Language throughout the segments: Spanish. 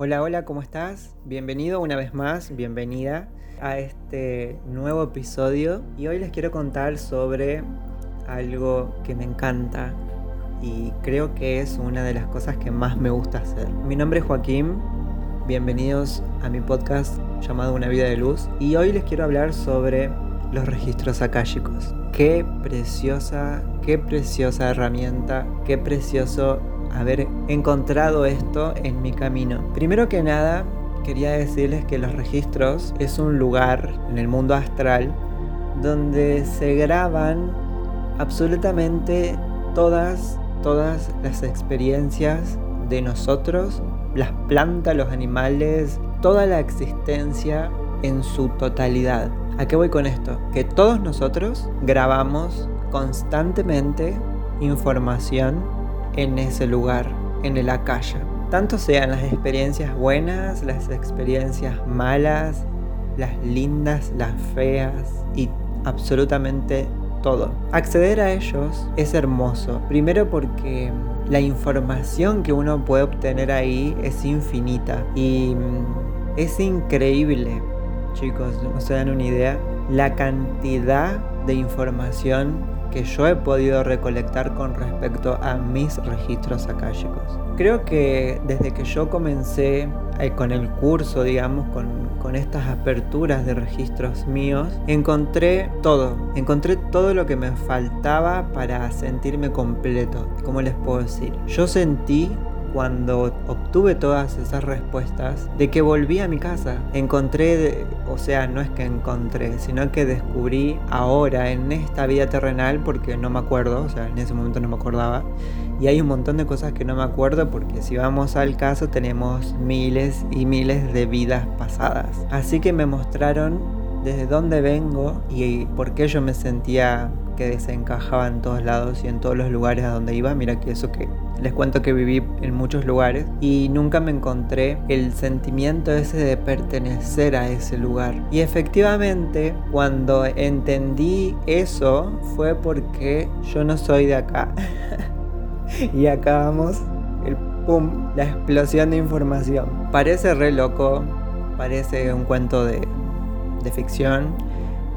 Hola, hola, ¿cómo estás? Bienvenido una vez más, bienvenida a este nuevo episodio y hoy les quiero contar sobre algo que me encanta y creo que es una de las cosas que más me gusta hacer. Mi nombre es Joaquín, bienvenidos a mi podcast llamado Una vida de luz y hoy les quiero hablar sobre los registros akáshicos. Qué preciosa, qué preciosa herramienta, qué precioso haber encontrado esto en mi camino. Primero que nada, quería decirles que los registros es un lugar en el mundo astral donde se graban absolutamente todas, todas las experiencias de nosotros, las plantas, los animales, toda la existencia en su totalidad. ¿A qué voy con esto? Que todos nosotros grabamos constantemente información en ese lugar, en el Akasha. Tanto sean las experiencias buenas, las experiencias malas, las lindas, las feas y absolutamente todo. Acceder a ellos es hermoso. Primero porque la información que uno puede obtener ahí es infinita y mm, es increíble, chicos, no se dan una idea, la cantidad de información que yo he podido recolectar con respecto a mis registros akáshicos. Creo que desde que yo comencé eh, con el curso, digamos, con, con estas aperturas de registros míos, encontré todo, encontré todo lo que me faltaba para sentirme completo. ¿Cómo les puedo decir? Yo sentí cuando obtuve todas esas respuestas, de que volví a mi casa. Encontré, o sea, no es que encontré, sino que descubrí ahora en esta vida terrenal, porque no me acuerdo, o sea, en ese momento no me acordaba. Y hay un montón de cosas que no me acuerdo porque si vamos al caso tenemos miles y miles de vidas pasadas. Así que me mostraron desde dónde vengo y por qué yo me sentía que desencajaba en todos lados y en todos los lugares a donde iba. Mira que eso que les cuento que viví en muchos lugares y nunca me encontré el sentimiento ese de pertenecer a ese lugar. Y efectivamente, cuando entendí eso fue porque yo no soy de acá. y acá vamos, el pum, la explosión de información. Parece re loco, parece un cuento de, de ficción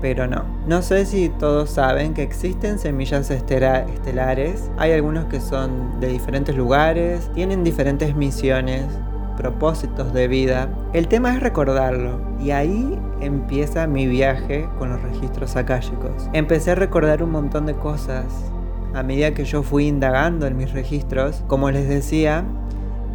pero no. No sé si todos saben que existen semillas estelares. Hay algunos que son de diferentes lugares, tienen diferentes misiones, propósitos de vida. El tema es recordarlo y ahí empieza mi viaje con los registros akáshicos. Empecé a recordar un montón de cosas a medida que yo fui indagando en mis registros. Como les decía,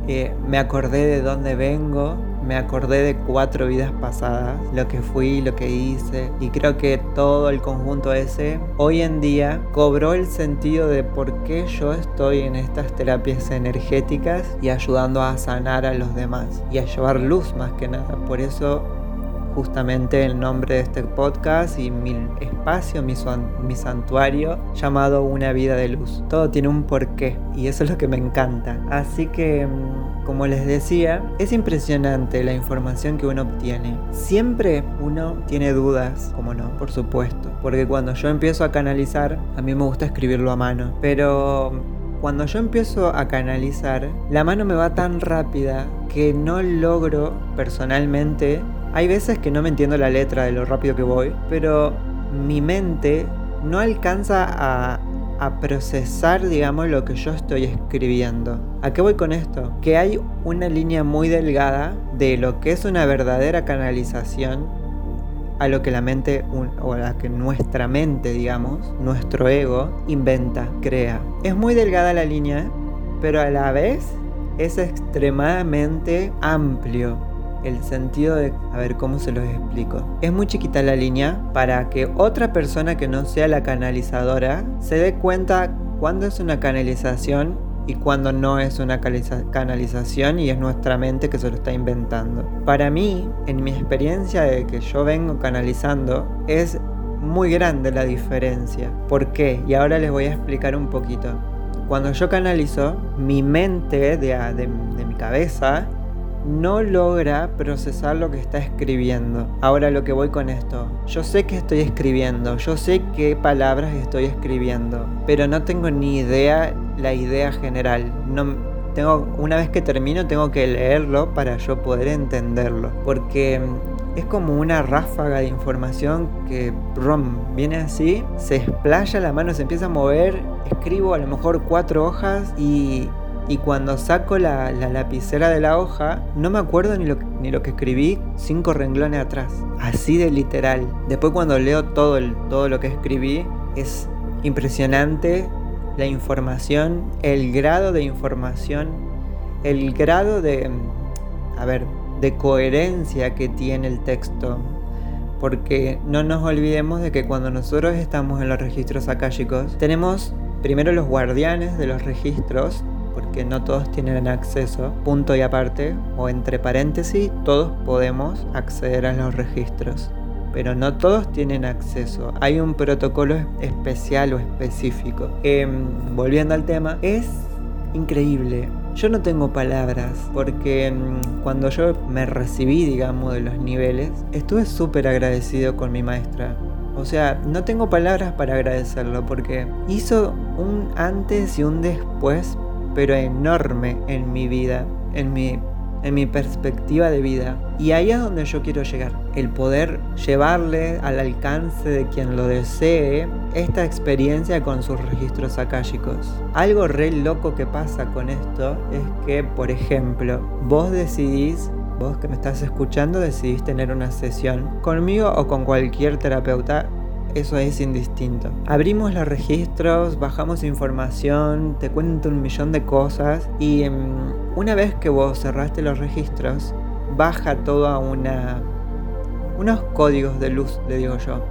eh, me acordé de dónde vengo, me acordé de cuatro vidas pasadas, lo que fui, lo que hice, y creo que todo el conjunto ese hoy en día cobró el sentido de por qué yo estoy en estas terapias energéticas y ayudando a sanar a los demás y a llevar luz más que nada. Por eso justamente el nombre de este podcast y mi espacio, mi, mi santuario llamado Una vida de luz. Todo tiene un porqué y eso es lo que me encanta. Así que, mm, como les decía, es impresionante la información que uno obtiene. Siempre uno tiene dudas, como no, por supuesto. Porque cuando yo empiezo a canalizar, a mí me gusta escribirlo a mano. Pero cuando yo empiezo a canalizar, la mano me va tan rápida que no logro personalmente hay veces que no me entiendo la letra de lo rápido que voy, pero mi mente no alcanza a, procesar, digamos, lo que yo estoy escribiendo. ¿A qué voy con esto? Que hay una línea muy delgada de lo que es una verdadera canalización a lo que la mente, o a la que nuestra mente, digamos, nuestro ego, inventa, crea. Es muy delgada la línea, pero a la vez es extremadamente amplio el sentido de, a ver cómo se los explico. Es muy chiquita la línea para que otra persona que no sea la canalizadora se dé cuenta cuándo es una canalización y cuándo no es una canalización y es nuestra mente que se lo está inventando. Para mí, en mi experiencia de que yo vengo canalizando, es muy grande la diferencia. ¿Por qué? Y ahora les voy a explicar un poquito. Cuando yo canalizo, mi mente de, de mi cabeza no logra procesar lo que está escribiendo. Ahora lo que voy con esto, yo sé que estoy escribiendo, yo sé qué palabras estoy escribiendo, pero no tengo ni idea la idea general. No, tengo, una vez que termino tengo que leerlo para yo poder entenderlo. Porque es como una ráfaga de información que rom, viene así, se explaya, la mano se empieza a mover, escribo a lo mejor cuatro hojas y, y cuando saco la, lapicera de la hoja, no me acuerdo ni lo, ni lo que escribí cinco renglones atrás. Así de literal. Después cuando leo todo, el, todo lo que escribí, es impresionante la información, el grado de información, el grado de... A ver, de coherencia que tiene el texto. Porque no nos olvidemos de que cuando nosotros estamos en los registros akáshicos, tenemos primero los guardianes de los registros, porque no todos tienen acceso, punto y aparte, o entre paréntesis, todos podemos acceder a los registros. Pero no todos tienen acceso. Hay un protocolo especial o específico. Em, volviendo al tema, es increíble yo no tengo palabras porque mm, cuando yo me recibí, digamos, de los niveles, estuve súper agradecido con mi maestra. O sea, no tengo palabras para agradecerlo porque hizo un antes y un después, pero enorme en mi vida, en mi en mi perspectiva de vida. Y ahí es donde yo quiero llegar. El poder llevarle al alcance de quien lo desee esta experiencia con sus registros akáshicos. Algo re loco que pasa con esto es que, por ejemplo, vos decidís vos que me estás escuchando decidís tener una sesión conmigo o con cualquier terapeuta eso es indistinto. Abrimos los registros, bajamos información, te cuento un millón de cosas y em, una vez que vos cerraste los registros, baja todo a una unos códigos de luz, le digo yo.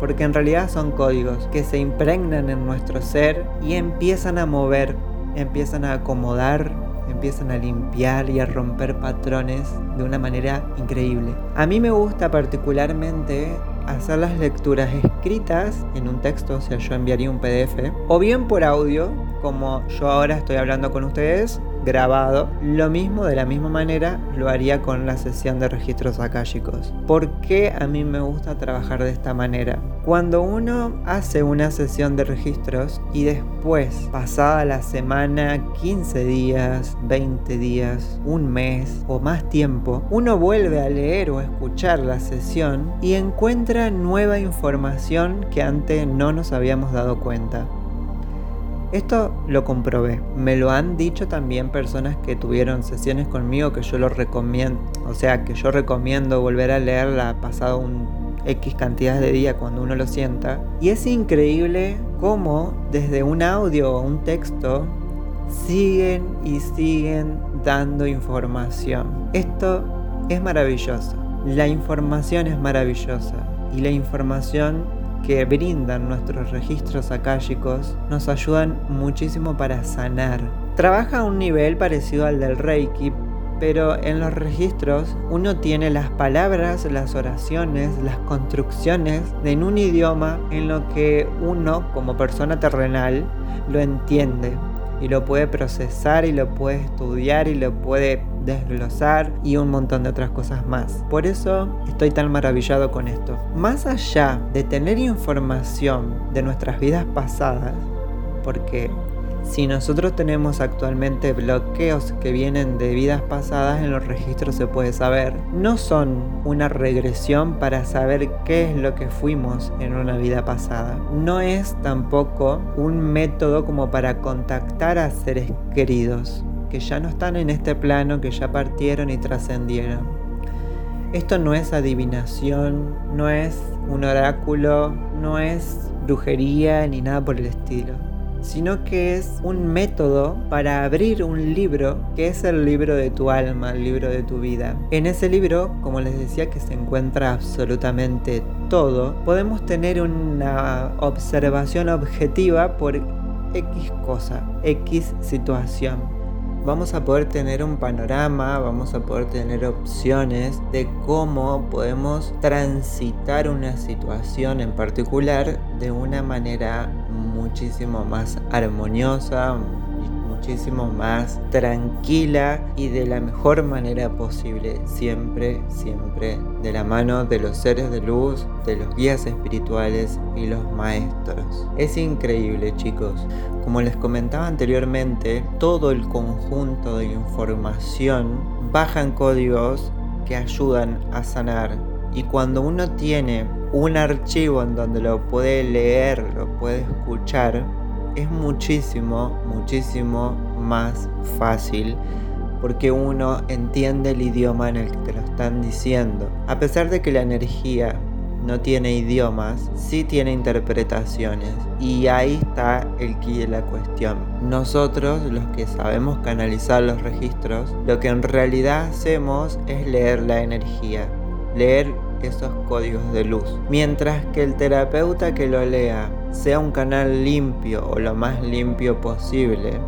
Porque en realidad son códigos que se impregnan en nuestro ser y empiezan a mover, empiezan a acomodar, empiezan a limpiar y a romper patrones de una manera increíble. A mí me gusta particularmente hacer las lecturas escritas en un texto, o sea, yo enviaría un PDF, o bien por audio, como yo ahora estoy hablando con ustedes, grabado. Lo mismo, de la misma manera, lo haría con la sesión de registros akáshicos. ¿Por qué a mí me gusta trabajar de esta manera? Cuando uno hace una sesión de registros y después, pasada la semana, 15 días, 20 días, un mes o más tiempo, uno vuelve a leer o escuchar la sesión y encuentra nueva información que antes no nos habíamos dado cuenta. Esto lo comprobé. Me lo han dicho también personas que tuvieron sesiones conmigo que yo lo recomiendo. O sea, que yo recomiendo volver a leerla pasado un X cantidad de días cuando uno lo sienta. Y es increíble cómo desde un audio o un texto siguen y siguen dando información. Esto es maravilloso. La información es maravillosa. Y la información que brindan nuestros registros akáshicos nos ayudan muchísimo para sanar. Trabaja a un nivel parecido al del Reiki, pero en los registros uno tiene las palabras, las oraciones, las construcciones en un idioma en lo que uno como persona terrenal lo entiende y lo puede procesar y lo puede estudiar y lo puede desglosar y un montón de otras cosas más. Por eso estoy tan maravillado con esto. Más allá de tener información de nuestras vidas pasadas, porque si nosotros tenemos actualmente bloqueos que vienen de vidas pasadas, en los registros se puede saber. No son una regresión para saber qué es lo que fuimos en una vida pasada. No es tampoco un método como para contactar a seres queridos que ya no están en este plano, que ya partieron y trascendieron. Esto no es adivinación, no es un oráculo, no es brujería ni nada por el estilo sino que es un método para abrir un libro que es el libro de tu alma, el libro de tu vida. En ese libro, como les decía, que se encuentra absolutamente todo, podemos tener una observación objetiva por X cosa, X situación vamos a poder tener un panorama, vamos a poder tener opciones de cómo podemos transitar una situación en particular de una manera muchísimo más armoniosa, muchísimo más tranquila y de la mejor manera posible. Siempre, siempre de la mano de los seres de luz, de los guías espirituales y los maestros. Es increíble chicos. Como les comentaba anteriormente, todo el conjunto de información baja en códigos que ayudan a sanar. Y cuando uno tiene un archivo en donde lo puede leer, lo puede escuchar, es muchísimo, muchísimo más fácil porque uno entiende el idioma en el que te lo están diciendo. A pesar de que la energía no tiene idiomas, sí tiene interpretaciones. Y ahí está el quid de la cuestión. Nosotros, los que sabemos canalizar los registros, lo que en realidad hacemos es leer la energía, leer esos códigos de luz. Mientras que el terapeuta que lo lea sea un canal limpio o lo más limpio posible,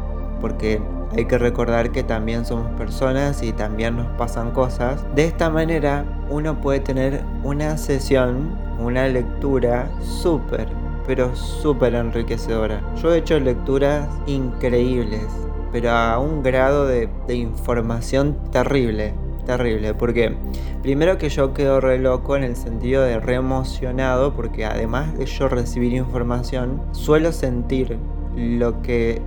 porque hay que recordar que también somos personas y también nos pasan cosas. De esta manera uno puede tener una sesión, una lectura súper, pero súper enriquecedora. Yo he hecho lecturas increíbles, pero a un grado de, de información terrible terrible, porque primero que yo quedo re loco en el sentido de re emocionado, porque además de yo recibir información, suelo sentir lo que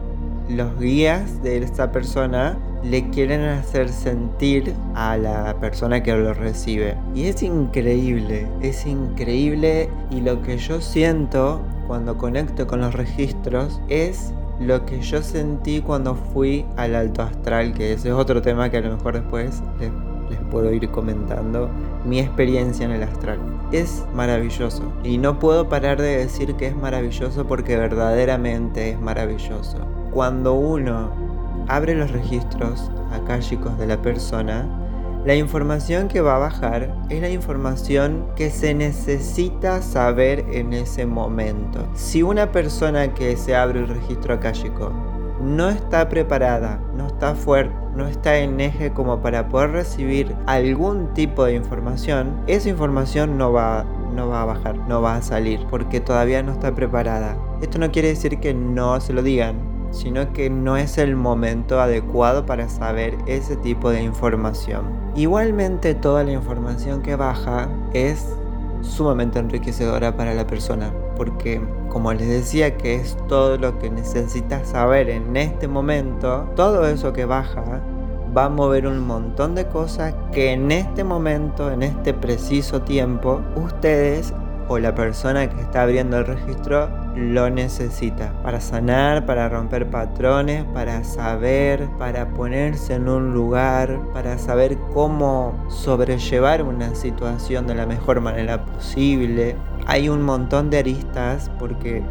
los guías de esta persona le quieren hacer sentir a la persona que lo recibe. Y es increíble, es increíble y lo que yo siento cuando conecto con los registros es lo que yo sentí cuando fui al alto astral, que ese es otro tema que a lo mejor después les les puedo ir comentando mi experiencia en el astral. Es maravilloso y no puedo parar de decir que es maravilloso porque verdaderamente es maravilloso. Cuando uno abre los registros akáshicos de la persona, la información que va a bajar es la información que se necesita saber en ese momento. Si una persona que se abre el registro akáshico no está preparada, no está fuerte, no está en eje como para poder recibir algún tipo de información, esa información no va, no va a bajar, no va a salir, porque todavía no está preparada. Esto no quiere decir que no se lo digan, sino que no es el momento adecuado para saber ese tipo de información. Igualmente toda la información que baja es sumamente enriquecedora para la persona, porque como les decía que es todo lo que necesitas saber en este momento, todo eso que baja va a mover un montón de cosas que en este momento, en este preciso tiempo, ustedes o la persona que está abriendo el registro lo necesita para sanar, para romper patrones, para saber, para ponerse en un lugar, para saber cómo sobrellevar una situación de la mejor manera posible. Hay un montón de aristas porque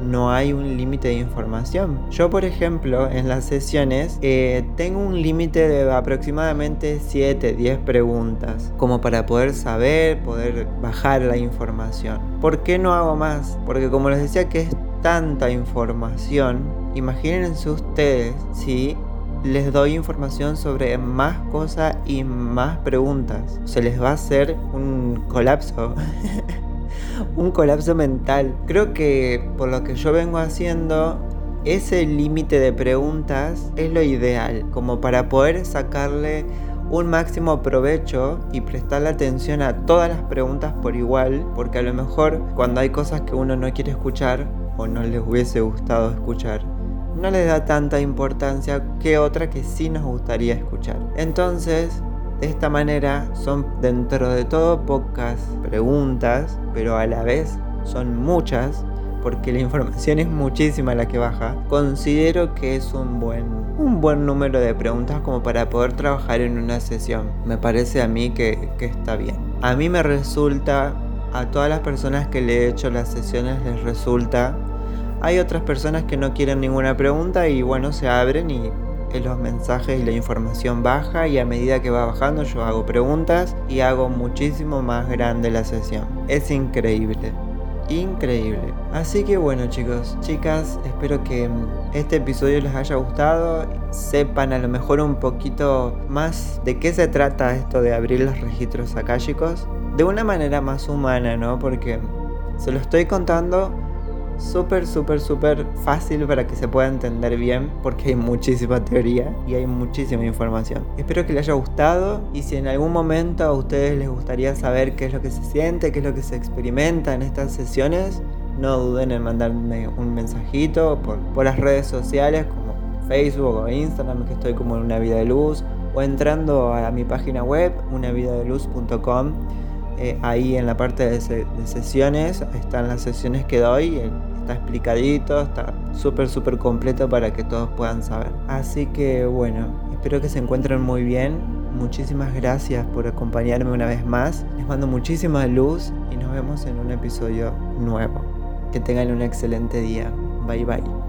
no hay un límite de información. Yo, por ejemplo, en las sesiones eh, tengo un límite de aproximadamente 7, 10 preguntas, como para poder saber, poder bajar la información. ¿Por qué no hago más? Porque como les decía que es tanta información, imagínense ustedes si les doy información sobre más cosas y más preguntas. Se les va a hacer un colapso. un colapso mental. Creo que por lo que yo vengo haciendo, ese límite de preguntas es lo ideal, como para poder sacarle un máximo provecho y prestarle atención a todas las preguntas por igual, porque a lo mejor cuando hay cosas que uno no quiere escuchar o no les hubiese gustado escuchar, no les da tanta importancia que otra que sí nos gustaría escuchar. Entonces, de esta manera son dentro de todo pocas preguntas, pero a la vez son muchas, porque la información es muchísima la que baja. Considero que es un buen, un buen número de preguntas como para poder trabajar en una sesión. Me parece a mí que, que está bien. A mí me resulta, a todas las personas que le he hecho las sesiones les resulta. Hay otras personas que no quieren ninguna pregunta y bueno, se abren y los mensajes y la información baja y a medida que va bajando yo hago preguntas y hago muchísimo más grande la sesión. Es increíble. Increíble. Así que bueno chicos, chicas, espero que este episodio les haya gustado. Sepan a lo mejor un poquito más de qué se trata esto de abrir los registros akáshicos. De una manera más humana, ¿no? Porque se lo estoy contando súper, súper, súper fácil para que se pueda entender bien porque hay muchísima teoría y hay muchísima información. Espero que les haya gustado y si en algún momento a ustedes les gustaría saber qué es lo que se siente, qué es lo que se experimenta en estas sesiones, no duden en mandarme un mensajito por, por las redes sociales como Facebook o Instagram, que estoy como en Una Vida de Luz, o entrando a mi página web, unavidadeluz.com. Eh, ahí en la parte de, de, sesiones están las sesiones que doy, está explicadito, está súper, súper completo para que todos puedan saber. Así que bueno, espero que se encuentren muy bien. Muchísimas gracias por acompañarme una vez más. Les mando muchísima luz y nos vemos en un episodio nuevo. Que tengan un excelente día. Bye bye.